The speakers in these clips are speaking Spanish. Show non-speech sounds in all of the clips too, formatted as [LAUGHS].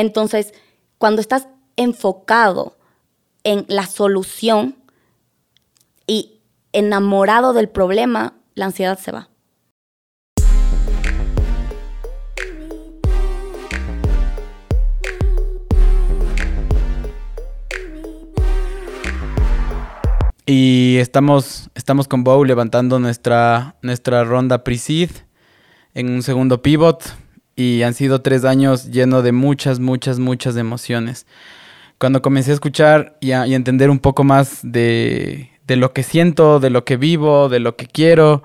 Entonces, cuando estás enfocado en la solución y enamorado del problema, la ansiedad se va. Y estamos, estamos con Bow levantando nuestra, nuestra ronda pre-seed en un segundo pivot. Y han sido tres años llenos de muchas, muchas, muchas emociones. Cuando comencé a escuchar y a entender un poco más de, de, lo que siento, de lo que vivo, de lo que quiero,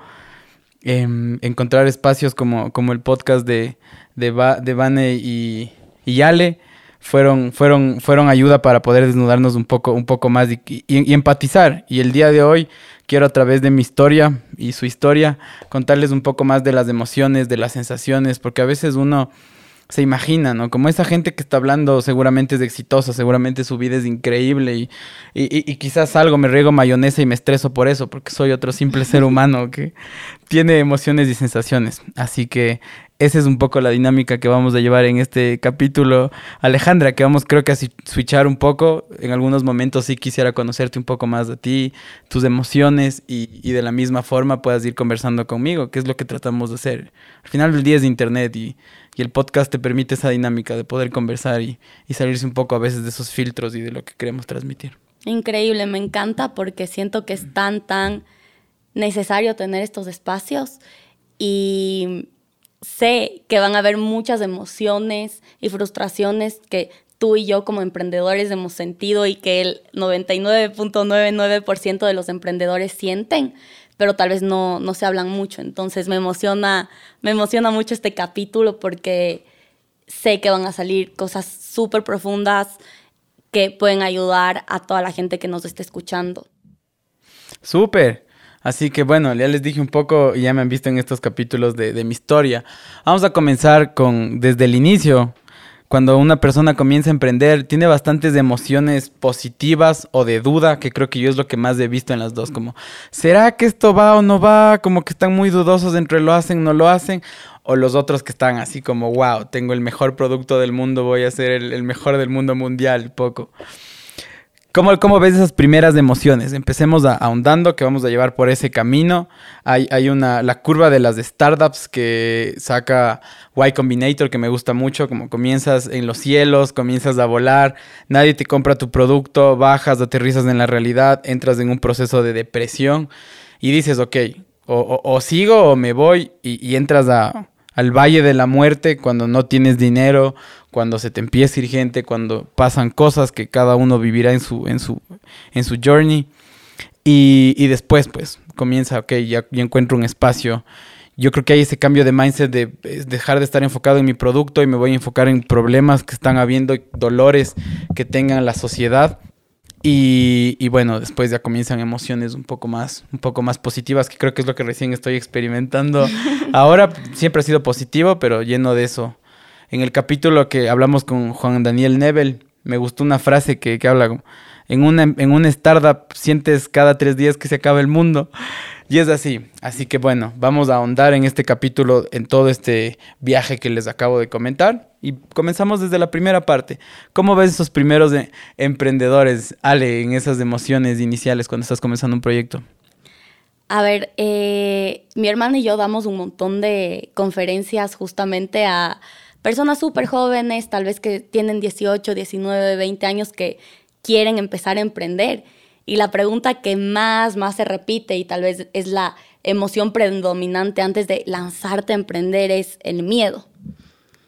em, encontrar espacios como, como el podcast de, de, de Vane y, y Ale fueron, fueron, fueron ayuda para poder desnudarnos un poco, un poco más y, empatizar. Y el día de hoy quiero a través de mi historia y su historia contarles un poco más de las emociones, de las sensaciones, porque a veces uno se imagina, ¿no? Como esa gente que está hablando seguramente es exitosa, seguramente su vida es increíble y, y, quizás algo me riego mayonesa y me estreso por eso, porque soy otro simple ser humano que tiene emociones y sensaciones. Así que esa es un poco la dinámica que vamos a llevar en este capítulo. Alejandra, que vamos creo que a switchar un poco. En algunos momentos sí quisiera conocerte un poco más de ti, tus emociones y, de la misma forma puedas ir conversando conmigo, que es lo que tratamos de hacer. Al final del día es internet y, el podcast te permite esa dinámica de poder conversar y salirse un poco a veces de esos filtros y de lo que queremos transmitir. Increíble, me encanta porque siento que es tan, tan necesario tener estos espacios y sé que van a haber muchas emociones y frustraciones que tú y yo como emprendedores hemos sentido y que el 99.99% de los emprendedores sienten, pero tal vez no, no se hablan mucho. Entonces me emociona, me emociona mucho este capítulo porque sé que van a salir cosas súper profundas que pueden ayudar a toda la gente que nos esté escuchando. Súper. Así que bueno, ya les dije un poco y ya me han visto en estos capítulos de, mi historia. Vamos a comenzar con desde el inicio. Cuando una persona comienza a emprender, tiene bastantes emociones positivas o de duda, que creo que yo es lo que más he visto en las dos. Como, ¿será que esto va o no va? Como que están muy dudosos entre lo hacen, no lo hacen. O los otros que están así como, wow, tengo el mejor producto del mundo, voy a ser el, el mejor del mundo mundial, poco. ¿Cómo, ¿Cómo, ves esas primeras emociones? Empecemos ahondando que vamos a llevar por ese camino. Hay, hay, una, la curva de las startups que saca Y Combinator que me gusta mucho, como comienzas en los cielos, comienzas a volar, nadie te compra tu producto, bajas, aterrizas en la realidad, entras en un proceso de depresión y dices, ok, o, sigo o me voy y entras al valle de la muerte cuando no tienes dinero, cuando se te empieza a ir gente, cuando pasan cosas que cada uno vivirá en su, en su, en su journey. Y, después, pues, comienza, ok, ya, ya, encuentro un espacio. Yo creo que hay ese cambio de mindset de dejar de estar enfocado en mi producto y me voy a enfocar en problemas que están habiendo, dolores que tengan la sociedad y, bueno, después ya comienzan emociones un poco más, un poco más positivas, que creo que es lo que recién estoy experimentando. [LAUGHS] Ahora siempre ha sido positivo, pero lleno de eso. En el capítulo que hablamos con Juan Daniel Nebel, me gustó una frase que, que habla en una, en una startup sientes cada tres días que se acaba el mundo. Y es así. Así que bueno, vamos a ahondar en este capítulo, en todo este viaje que les acabo de comentar. Y comenzamos desde la primera parte. ¿Cómo ves esos primeros emprendedores, Ale, en esas emociones iniciales cuando estás comenzando un proyecto? A ver, eh, mi hermana y yo damos un montón de conferencias justamente a personas súper jóvenes, tal vez que tienen 18, 19, 20 años, que quieren empezar a emprender. Y la pregunta que más, más se repite y tal vez es la emoción predominante antes de lanzarte a emprender es el miedo.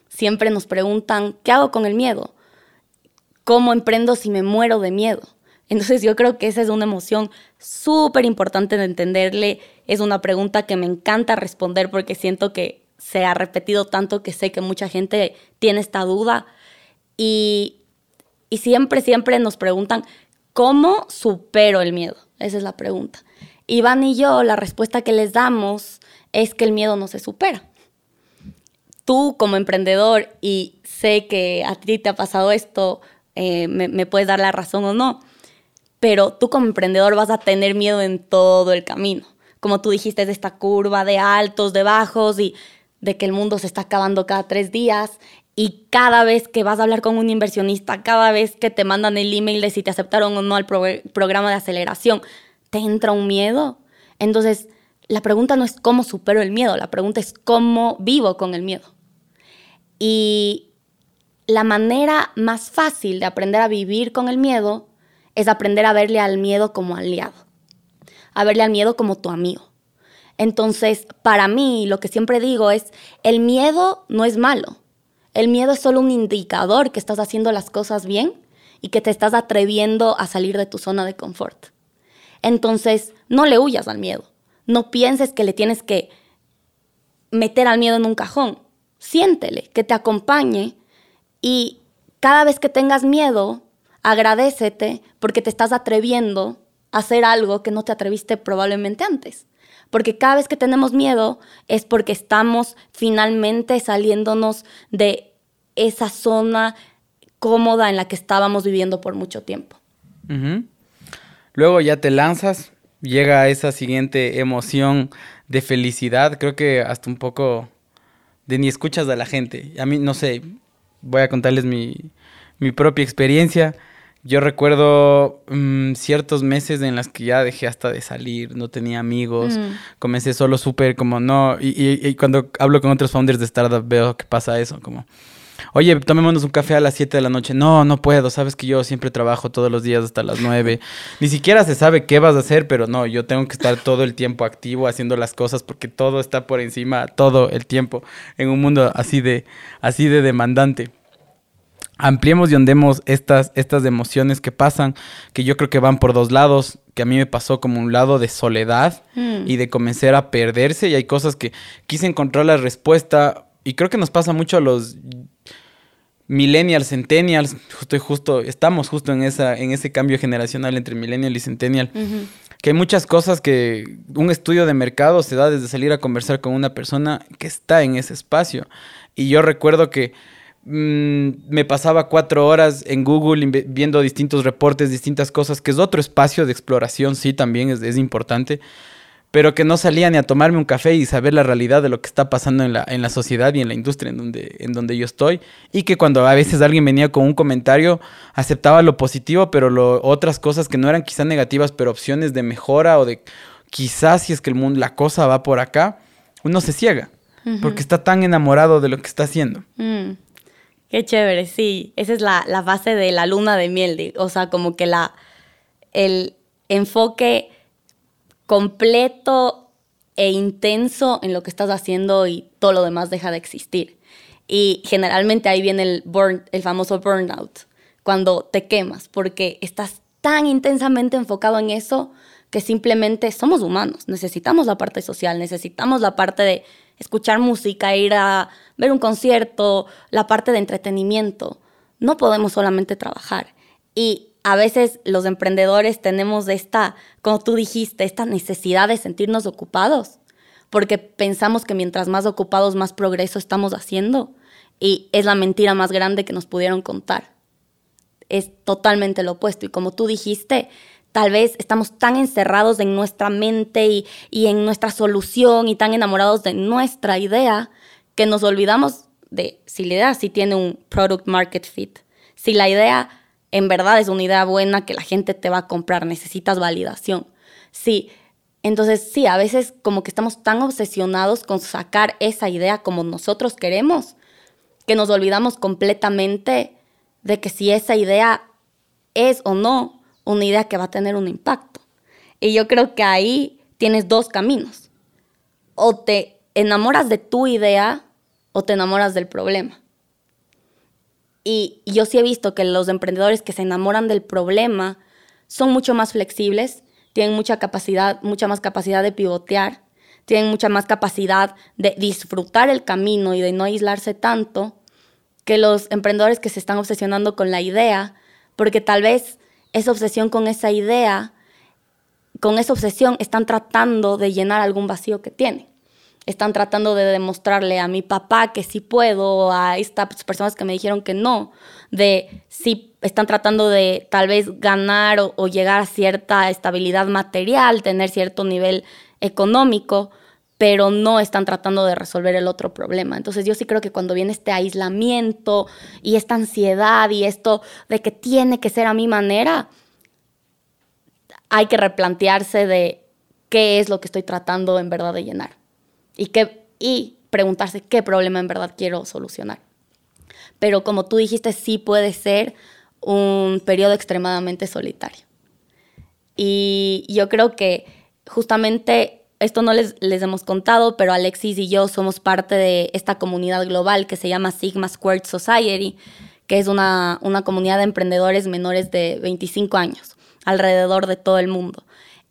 Siempre nos preguntan, ¿qué hago con el miedo? ¿Cómo emprendo si me muero de miedo? Entonces yo creo que esa es una emoción súper importante de entenderle. Es una pregunta que me encanta responder porque siento que se ha repetido tanto que sé que mucha gente tiene esta duda. Y, y siempre, siempre nos preguntan, ¿Cómo supero el miedo? Esa es la pregunta. Iván y yo, la respuesta que les damos es que el miedo no se supera. Tú como emprendedor, y sé que a ti te ha pasado esto, eh, me, me puedes dar la razón o no, pero tú como emprendedor vas a tener miedo en todo el camino. Como tú dijiste, de esta curva de altos, de bajos y de que el mundo se está acabando cada tres días y cada vez que vas a hablar con un inversionista, cada vez que te mandan el email de si te aceptaron o no al programa de aceleración, te entra un miedo. Entonces, la pregunta no es cómo supero el miedo, la pregunta es cómo vivo con el miedo. Y la manera más fácil de aprender a vivir con el miedo es aprender a verle al miedo como aliado, a verle al miedo como tu amigo. Entonces, para mí, lo que siempre digo es, el miedo no es malo. El miedo es solo un indicador que estás haciendo las cosas bien y que te estás atreviendo a salir de tu zona de confort. Entonces, no le huyas al miedo. No pienses que le tienes que meter al miedo en un cajón. Siéntele, que te acompañe y cada vez que tengas miedo, agradecete porque te estás atreviendo a hacer algo que no te atreviste probablemente antes. Porque cada vez que tenemos miedo es porque estamos finalmente saliéndonos de esa zona cómoda en la que estábamos viviendo por mucho tiempo. Luego ya te lanzas, llega esa siguiente emoción de felicidad, creo que hasta un poco de ni escuchas a la gente. A mí, no sé, voy a contarles mi, mi propia experiencia. Yo recuerdo mm, ciertos meses en las que ya dejé hasta de salir, no tenía amigos, mm. comencé solo súper como no, y, cuando hablo con otros founders de startup veo que pasa eso, como, oye, tomémonos un café a las 7 de la noche, no, no puedo, sabes que yo siempre trabajo todos los días hasta las 9, [LAUGHS] ni siquiera se sabe qué vas a hacer, pero no, yo tengo que estar todo el tiempo activo haciendo las cosas porque todo está por encima todo el tiempo en un mundo así de, así de demandante ampliemos y ondemos estas, estas emociones que pasan, que yo creo que van por dos lados, que a mí me pasó como un lado de soledad mm. y de comenzar a perderse y hay cosas que quise encontrar la respuesta y creo que nos pasa mucho a los millennials, centennials, justo, justo, estamos justo en, esa, en ese cambio generacional entre millennial y centennial. Que hay muchas cosas que un estudio de mercado se da desde salir a conversar con una persona que está en ese espacio. Y yo recuerdo que Mm, me pasaba cuatro horas en Google viendo distintos reportes, distintas cosas, que es otro espacio de exploración, sí, también es, importante, pero que no salía ni a tomarme un café y saber la realidad de lo que está pasando en la, en la sociedad y en la industria en donde, en donde yo estoy. Y que cuando a veces alguien venía con un comentario, aceptaba lo positivo, pero lo, otras cosas que no eran quizás negativas, pero opciones de mejora o de quizás si es que el mundo, la cosa va por acá, uno se ciega. Porque está tan enamorado de lo que está haciendo. Mm. Qué chévere, sí. Esa es la, la base de la luna de miel. o sea, como que la, el enfoque completo e intenso en lo que estás haciendo y todo lo demás deja de existir. Y generalmente ahí viene el, burn, el famoso burnout, cuando te quemas, porque estás tan intensamente enfocado en eso que simplemente somos humanos, necesitamos la parte social, necesitamos la parte de escuchar música, ir a ver un concierto, la parte de entretenimiento. No podemos solamente trabajar. Y a veces los emprendedores tenemos esta, como tú dijiste, esta necesidad de sentirnos ocupados, porque pensamos que mientras más ocupados, más progreso estamos haciendo. Y es la mentira más grande que nos pudieron contar. Es totalmente lo opuesto. Y como tú dijiste, tal vez estamos tan encerrados en nuestra mente y, en nuestra solución y tan enamorados de nuestra idea que nos olvidamos de si la idea sí tiene un product market fit, si la idea en verdad es una idea buena que la gente te va a comprar, necesitas validación. Sí, entonces sí, a veces como que estamos tan obsesionados con sacar esa idea como nosotros queremos, que nos olvidamos completamente de que si esa idea es o no una idea que va a tener un impacto. Y yo creo que ahí tienes dos caminos. O te enamoras de tu idea o te enamoras del problema. Y yo sí he visto que los emprendedores que se enamoran del problema son mucho más flexibles, tienen mucha capacidad, mucha más capacidad de pivotear, tienen mucha más capacidad de disfrutar el camino y de no aislarse tanto que los emprendedores que se están obsesionando con la idea, porque tal vez esa obsesión con esa idea, con esa obsesión están tratando de llenar algún vacío que tienen. Están tratando de demostrarle a mi papá que sí puedo, a estas personas que me dijeron que no, de si están tratando de tal vez ganar o, llegar a cierta estabilidad material, tener cierto nivel económico, pero no están tratando de resolver el otro problema. Entonces yo sí creo que cuando viene este aislamiento y esta ansiedad y esto de que tiene que ser a mi manera, hay que replantearse de qué es lo que estoy tratando en verdad de llenar y, qué, y preguntarse qué problema en verdad quiero solucionar. Pero como tú dijiste, sí puede ser un periodo extremadamente solitario. Y yo creo que justamente esto no les, les hemos contado, pero Alexis y yo somos parte de esta comunidad global que se llama Sigma Squared Society, que es una, una comunidad de emprendedores menores de 25 años alrededor de todo el mundo.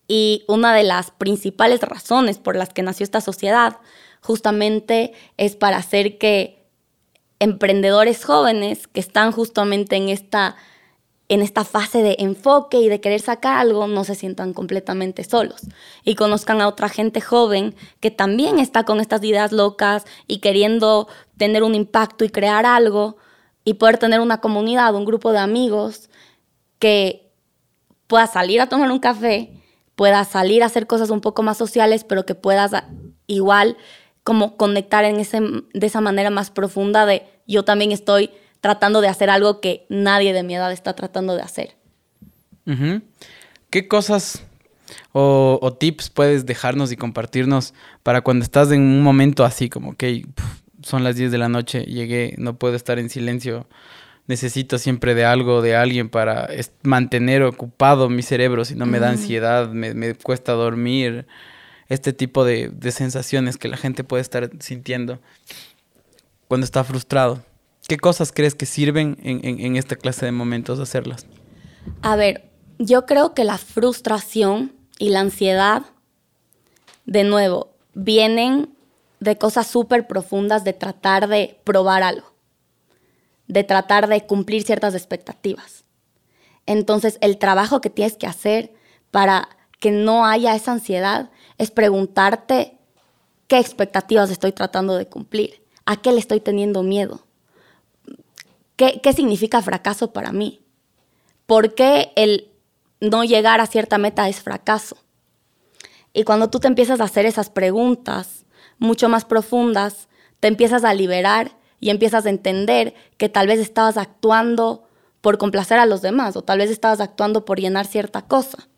Y una de las principales razones por las que nació esta sociedad justamente es para hacer que emprendedores jóvenes que están justamente en esta en esta fase de enfoque y de querer sacar algo, no se sientan completamente solos. Y conozcan a otra gente joven que también está con estas ideas locas y queriendo tener un impacto y crear algo y poder tener una comunidad, un grupo de amigos que pueda salir a tomar un café, pueda salir a hacer cosas un poco más sociales, pero que puedas igual como conectar en ese, de esa manera más profunda de yo también estoy tratando de hacer algo que nadie de mi edad está tratando de hacer. ¿Qué cosas o, tips puedes dejarnos y compartirnos para cuando estás en un momento así como que son las 10 de la noche, llegué, no puedo estar en silencio, necesito siempre de algo, de alguien para mantener ocupado mi cerebro, si no me da ansiedad, me, cuesta dormir, este tipo de, de sensaciones que la gente puede estar sintiendo cuando está frustrado. ¿Qué cosas crees que sirven en, esta clase de momentos hacerlas? A ver, yo creo que la frustración y la ansiedad, de nuevo, vienen de cosas súper profundas de tratar de probar algo, de tratar de cumplir ciertas expectativas. Entonces, el trabajo que tienes que hacer para que no haya esa ansiedad es preguntarte qué expectativas estoy tratando de cumplir, a qué le estoy teniendo miedo ¿Qué, significa fracaso para mí? ¿Por qué el no llegar a cierta meta es fracaso? Y cuando tú te empiezas a hacer esas preguntas mucho más profundas, te empiezas a liberar y empiezas a entender que tal vez estabas actuando por complacer a los demás o tal vez estabas actuando por llenar cierta cosa.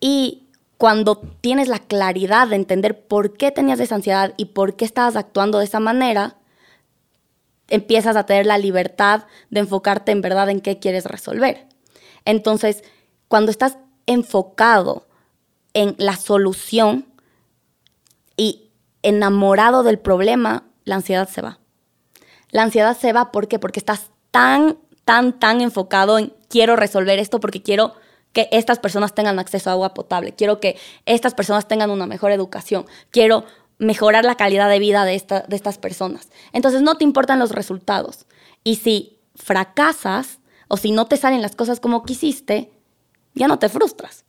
Y cuando tienes la claridad de entender por qué tenías esa ansiedad y por qué estabas actuando de esa manera, empiezas a tener la libertad de enfocarte en verdad en qué quieres resolver. Entonces, cuando estás enfocado en la solución y enamorado del problema, la ansiedad se va. La ansiedad se va ¿por porque estás tan, tan, tan enfocado en quiero resolver esto porque quiero que estas personas tengan acceso a agua potable, quiero que estas personas tengan una mejor educación, quiero mejorar la calidad de vida de, estas personas. Entonces no te importan los resultados. Y si fracasas o si no te salen las cosas como quisiste, ya no te frustras.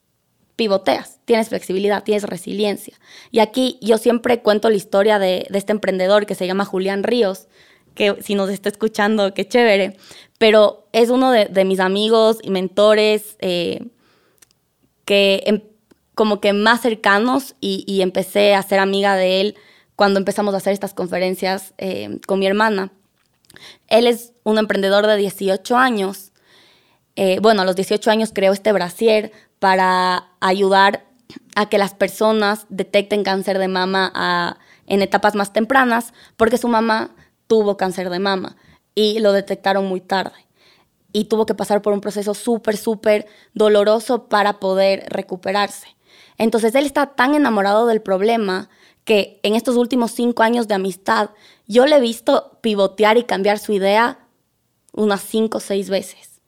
Pivoteas, tienes flexibilidad, tienes resiliencia. Y aquí yo siempre cuento la historia de, este emprendedor que se llama Julián Ríos, que si nos está escuchando, qué chévere, pero es uno de, mis amigos y mentores eh, que em, como que más cercanos y, empecé a ser amiga de él cuando empezamos a hacer estas conferencias eh, con mi hermana. Él es un emprendedor de 18 años. Eh, bueno, a los 18 años creó este brasier para ayudar a que las personas detecten cáncer de mama en etapas más tempranas, porque su mamá tuvo cáncer de mama y lo detectaron muy tarde. Y tuvo que pasar por un proceso súper, súper doloroso para poder recuperarse. Entonces él está tan enamorado del problema que en estos últimos cinco años de amistad yo le he visto pivotear y cambiar su idea unas cinco o seis veces.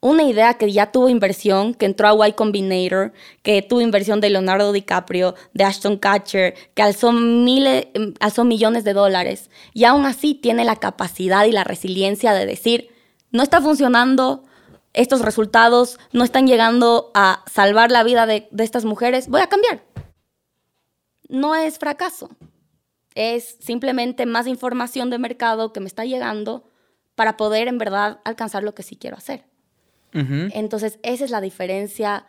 Una idea que ya tuvo inversión, que entró a Y Combinator, que tuvo inversión de Leonardo DiCaprio, de Ashton Kutcher, que alzó, miles, alzó millones de dólares. Y aún así tiene la capacidad y la resiliencia de decir, no está funcionando, estos resultados no están llegando a salvar la vida de, estas mujeres, voy a cambiar. No es fracaso, es simplemente más información de mercado que me está llegando para poder en verdad alcanzar lo que sí quiero hacer. Entonces, esa es la diferencia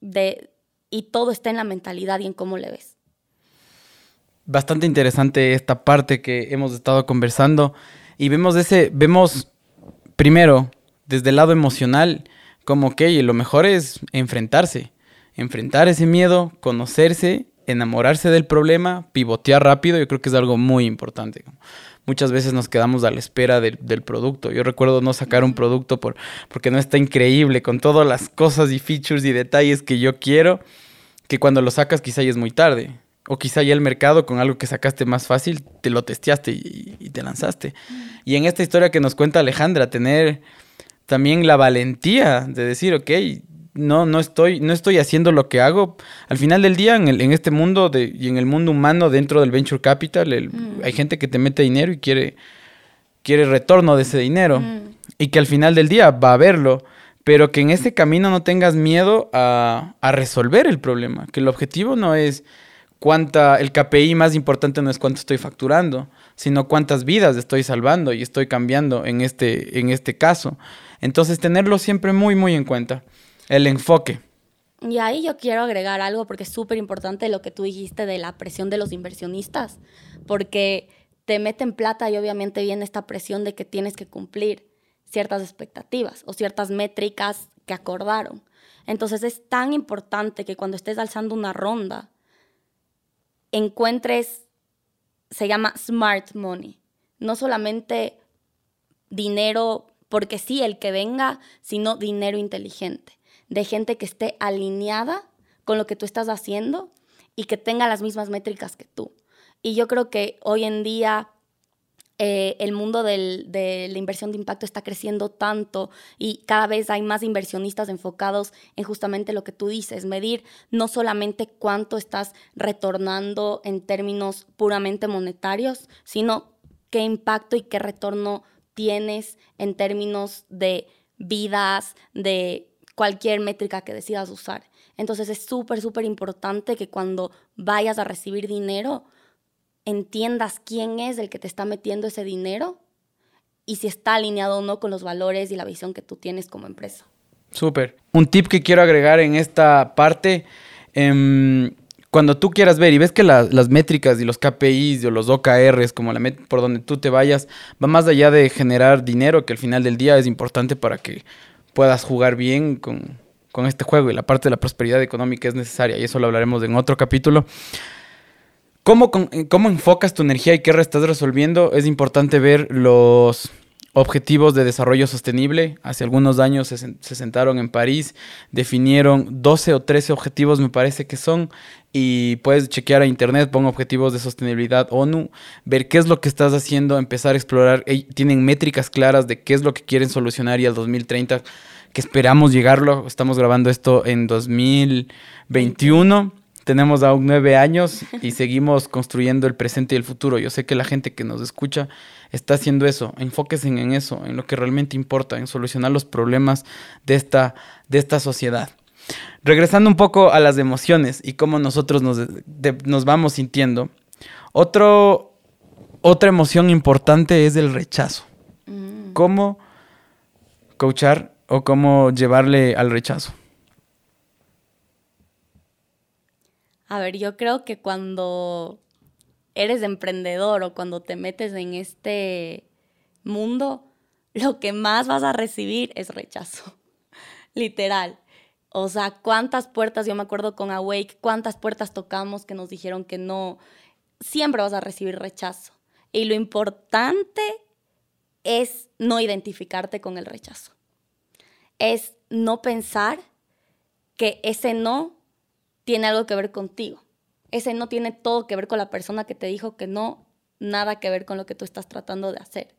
de, y todo está en la mentalidad y en cómo le ves. bastante interesante esta parte que hemos estado conversando y vemos ese, vemos primero desde el lado emocional como que lo mejor es enfrentarse, enfrentar ese miedo, conocerse, enamorarse del problema, pivotear rápido, yo creo que es algo muy importante. Muchas veces nos quedamos a la espera del, producto. Yo recuerdo no sacar un producto por, porque no está increíble, con todas las cosas y features y detalles que yo quiero, que cuando lo sacas quizá ya es muy tarde. O quizá ya el mercado con algo que sacaste más fácil, te lo testeaste y, te lanzaste. Y en esta historia que nos cuenta Alejandra, tener también la valentía de decir, ok, no, no estoy, no estoy haciendo lo que hago. Al final del día, en, en este mundo de, y en el mundo humano dentro del venture capital, mm. hay gente que te mete dinero y quiere, quiere retorno de ese dinero. Mm. Y que al final del día va a verlo pero que en ese camino no tengas miedo a, a, resolver el problema, que el objetivo no es cuánta, el KPI más importante no es cuánto estoy facturando, sino cuántas vidas estoy salvando y estoy cambiando en este, en este caso. Entonces, tenerlo siempre muy, muy en cuenta, el enfoque. Y ahí yo quiero agregar algo porque es súper importante lo que tú dijiste de la presión de los inversionistas, porque te meten plata y obviamente viene esta presión de que tienes que cumplir ciertas expectativas o ciertas métricas que acordaron. Entonces es tan importante que cuando estés alzando una ronda, encuentres, se llama smart money, no solamente dinero porque sí, el que venga, sino dinero inteligente, de gente que esté alineada con lo que tú estás haciendo y que tenga las mismas métricas que tú. Y yo creo que hoy en día eh, el mundo de la inversión de impacto está creciendo tanto y cada vez hay más inversionistas enfocados en justamente lo que tú dices, medir no solamente cuánto estás retornando en términos puramente monetarios, sino qué impacto y qué retorno tienes en términos de vidas, de cualquier métrica que decidas usar. Entonces es súper, súper importante que cuando vayas a recibir dinero, entiendas quién es el que te está metiendo ese dinero y si está alineado o no con los valores y la visión que tú tienes como empresa. Súper. Un tip que quiero agregar en esta parte, em, cuando tú quieras ver y ves que las métricas y los KPIs o los OKRs, como la por donde tú te vayas, va más allá de generar dinero, que al final del día es importante para que puedas jugar bien con, con este juego y la parte de la prosperidad económica es necesaria y eso lo hablaremos en otro capítulo. ¿Cómo, eh, ¿Cómo enfocas tu energía y qué estás resolviendo? Es importante ver los objetivos de desarrollo sostenible. Hace algunos años se, sentaron en París, definieron 12 o 13 objetivos, me parece que son, y puedes chequear a internet, pon objetivos de sostenibilidad ONU, ver qué es lo que estás haciendo, empezar a explorar. Tienen métricas claras de qué es lo que quieren solucionar y al 2030, que esperamos llegarlo. Estamos grabando esto en 2021 tenemos aún nueve años y [LAUGHS] seguimos construyendo el presente y el futuro. Yo sé que la gente que nos escucha está haciendo eso. Enfóquense en eso, en lo que realmente importa, en solucionar los problemas de esta, de esta sociedad. Regresando un poco a las emociones y cómo nosotros nos, nos vamos sintiendo, otro, otra emoción importante es el rechazo. Mm. ¿Cómo coachar o cómo llevarle al rechazo? A ver, yo creo que cuando eres emprendedor o cuando te metes en este mundo, lo que más vas a recibir es rechazo. [LAUGHS] Literal. O sea, cuántas puertas, yo me acuerdo con Awake, cuántas puertas tocamos que nos dijeron que no. Siempre vas a recibir rechazo. Y lo importante es no identificarte con el rechazo. Es no pensar que ese no tiene algo que ver contigo. Ese no tiene todo que ver con la persona que te dijo que no, nada que ver con lo que tú estás tratando de hacer.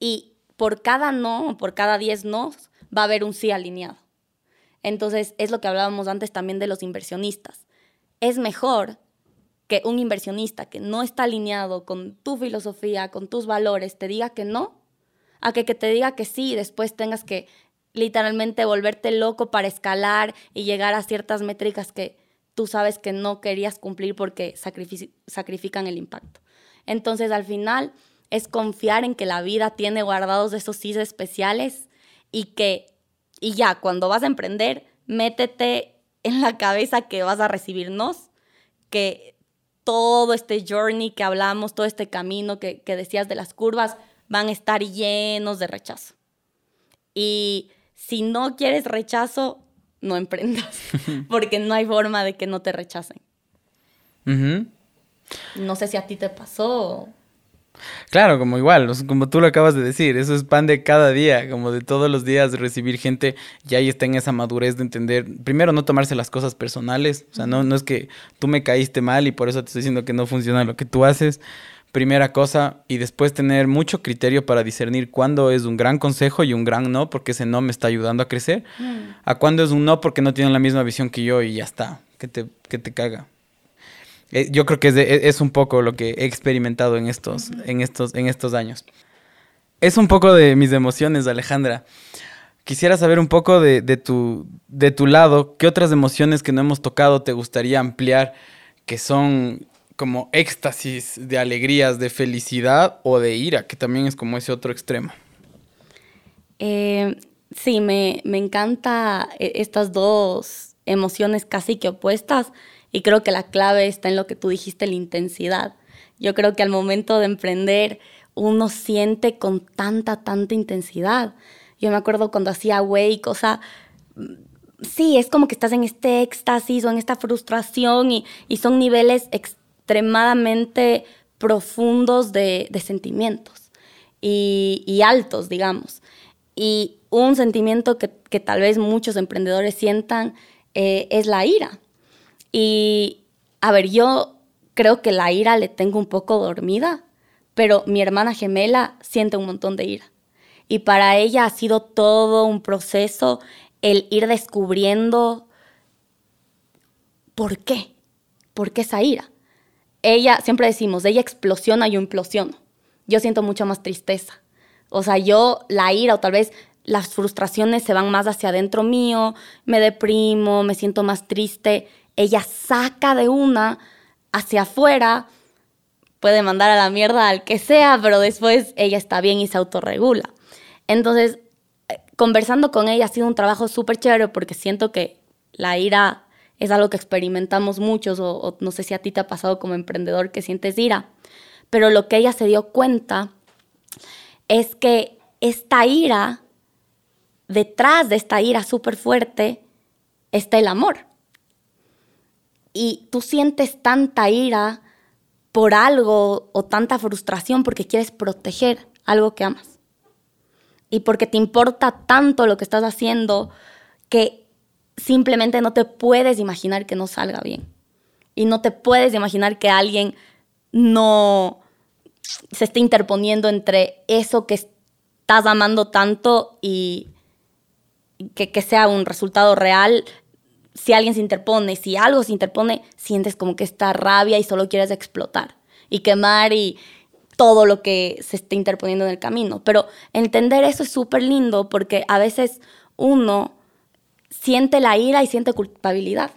Y por cada no, por cada 10 no, va a haber un sí alineado. Entonces, es lo que hablábamos antes también de los inversionistas. Es mejor que un inversionista que no está alineado con tu filosofía, con tus valores, te diga que no, a que, te diga que sí y después tengas que literalmente volverte loco para escalar y llegar a ciertas métricas que tú sabes que no querías cumplir porque sacrifican el impacto. Entonces, al final, es confiar en que la vida tiene guardados esos sís especiales y que, y ya, cuando vas a emprender, métete en la cabeza que vas a recibirnos, que todo este journey que hablamos, todo este camino que, que decías de las curvas, van a estar llenos de rechazo. Y si no quieres rechazo, no emprendas, [LAUGHS] porque no hay forma de que no te rechacen. No sé si a ti te pasó. Claro, como igual, como tú lo acabas de decir, eso es pan de cada día, como de todos los días recibir gente y ahí está en esa madurez de entender, primero no tomarse las cosas personales, o sea, no, no es que tú me caíste mal y por eso te estoy diciendo que no funciona lo que tú haces, primera cosa, y después tener mucho criterio para discernir cuándo es un gran consejo y un gran no, porque ese no me está ayudando a crecer, mm. a cuándo es un no porque no tienen la misma visión que yo y ya está, que te, que te caga. Eh, yo creo que e, es, un poco lo que he experimentado en estos, en, estos, en estos años. Es un poco de mis emociones, Alejandra. Quisiera saber un poco de, tu, de tu lado, qué otras emociones que no hemos tocado te gustaría ampliar, que son como éxtasis de alegrías, de felicidad o de ira, que también es como ese otro extremo. Eh, sí, me, me encanta eh, estas dos emociones casi que opuestas y creo que la clave está en lo que tú dijiste, la intensidad. Yo creo que al momento de emprender uno siente con tanta, tanta intensidad. Yo me acuerdo cuando hacía Wake, o sea, sí, es como que estás en este éxtasis o en esta frustración y, son niveles extremadamente profundos de, sentimientos y, altos, digamos. Y un sentimiento que, tal vez muchos emprendedores sientan eh, es la ira. Y, a ver, yo creo que la ira le tengo un poco dormida, pero mi hermana gemela siente un montón de ira. Y para ella ha sido todo un proceso el ir descubriendo por qué, por qué esa ira. Ella, siempre decimos, ella explosiona, yo implosiono. Yo siento mucha más tristeza. O sea, yo la ira o tal vez las frustraciones se van más hacia adentro mío, me deprimo, me siento más triste ella saca de una hacia afuera, puede mandar a la mierda al que sea, pero después ella está bien y se autorregula. Entonces, eh, conversando con ella ha sido un trabajo súper chévere porque siento que la ira es algo que experimentamos muchos o, no sé si a ti te ha pasado como emprendedor que sientes ira, pero lo que ella se dio cuenta es que esta ira, detrás de esta ira súper fuerte, está el amor y tú sientes tanta ira por algo o tanta frustración porque quieres proteger algo que amas. Y porque te importa tanto lo que estás haciendo que simplemente no te puedes imaginar que no salga bien. Y no te puedes imaginar que alguien no se esté interponiendo entre eso que estás amando tanto y que, que sea un resultado real si alguien se interpone, si algo se interpone, sientes como que está rabia y solo quieres explotar y quemar y todo lo que se esté interponiendo en el camino. Pero entender eso es súper lindo porque a veces uno siente la ira y siente culpabilidad.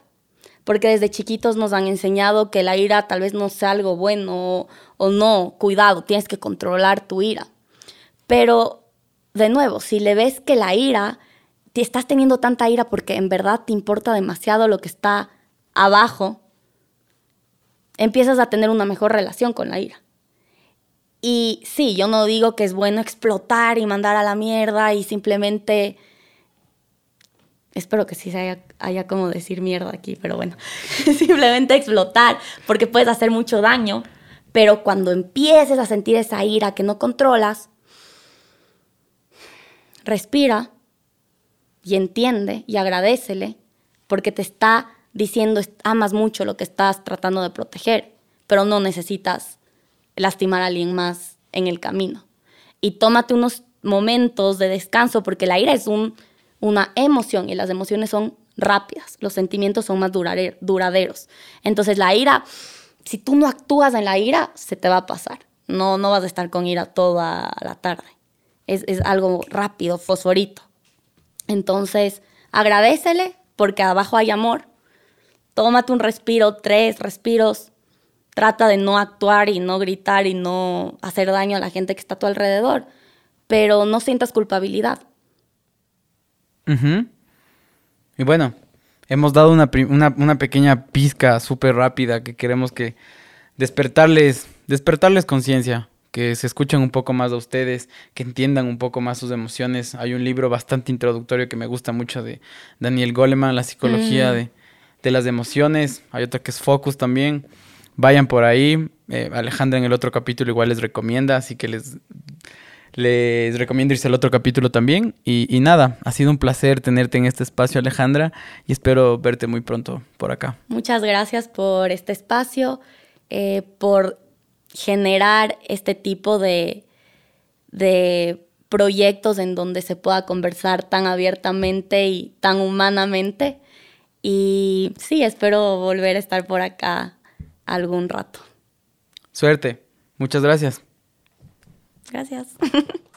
Porque desde chiquitos nos han enseñado que la ira tal vez no sea algo bueno o, no, cuidado, tienes que controlar tu ira. Pero, de nuevo, si le ves que la ira te estás teniendo tanta ira porque en verdad te importa demasiado lo que está abajo, empiezas a tener una mejor relación con la ira. Y sí, yo no digo que es bueno explotar y mandar a la mierda y simplemente... Espero que sí haya, haya como decir mierda aquí, pero bueno, [LAUGHS] simplemente explotar, porque puedes hacer mucho daño, pero cuando empieces a sentir esa ira que no controlas, respira, y entiende y agradecele porque te está diciendo amas mucho lo que estás tratando de proteger, pero no necesitas lastimar a alguien más en el camino. Y tómate unos momentos de descanso porque la ira es un, una emoción y las emociones son rápidas, los sentimientos son más duraderos. Entonces la ira, si tú no actúas en la ira, se te va a pasar. No, no vas a estar con ira toda la tarde. Es, es algo rápido, fosforito. Entonces, agradecele porque abajo hay amor. Tómate un respiro, tres respiros. Trata de no actuar y no gritar y no hacer daño a la gente que está a tu alrededor, pero no sientas culpabilidad. Y bueno, hemos dado una, una pequeña pizca súper rápida que queremos que despertarles, despertarles conciencia, que se escuchen un poco más a ustedes, que entiendan un poco más sus emociones. Hay un libro bastante introductorio que me gusta mucho de Daniel Goleman, La psicología de, de, las emociones. Hay otro que es Focus también. Vayan por ahí. Eh, Alejandra en el otro capítulo igual les recomienda, así que les, les recomiendo irse al otro capítulo también. Y, y nada, ha sido un placer tenerte en este espacio, Alejandra, y espero verte muy pronto por acá. Muchas gracias por este espacio, eh, por generar este tipo de, de proyectos en donde se pueda conversar tan abiertamente y tan humanamente. Y sí, espero volver a estar por acá algún rato. Suerte. Muchas gracias. Gracias. [LAUGHS]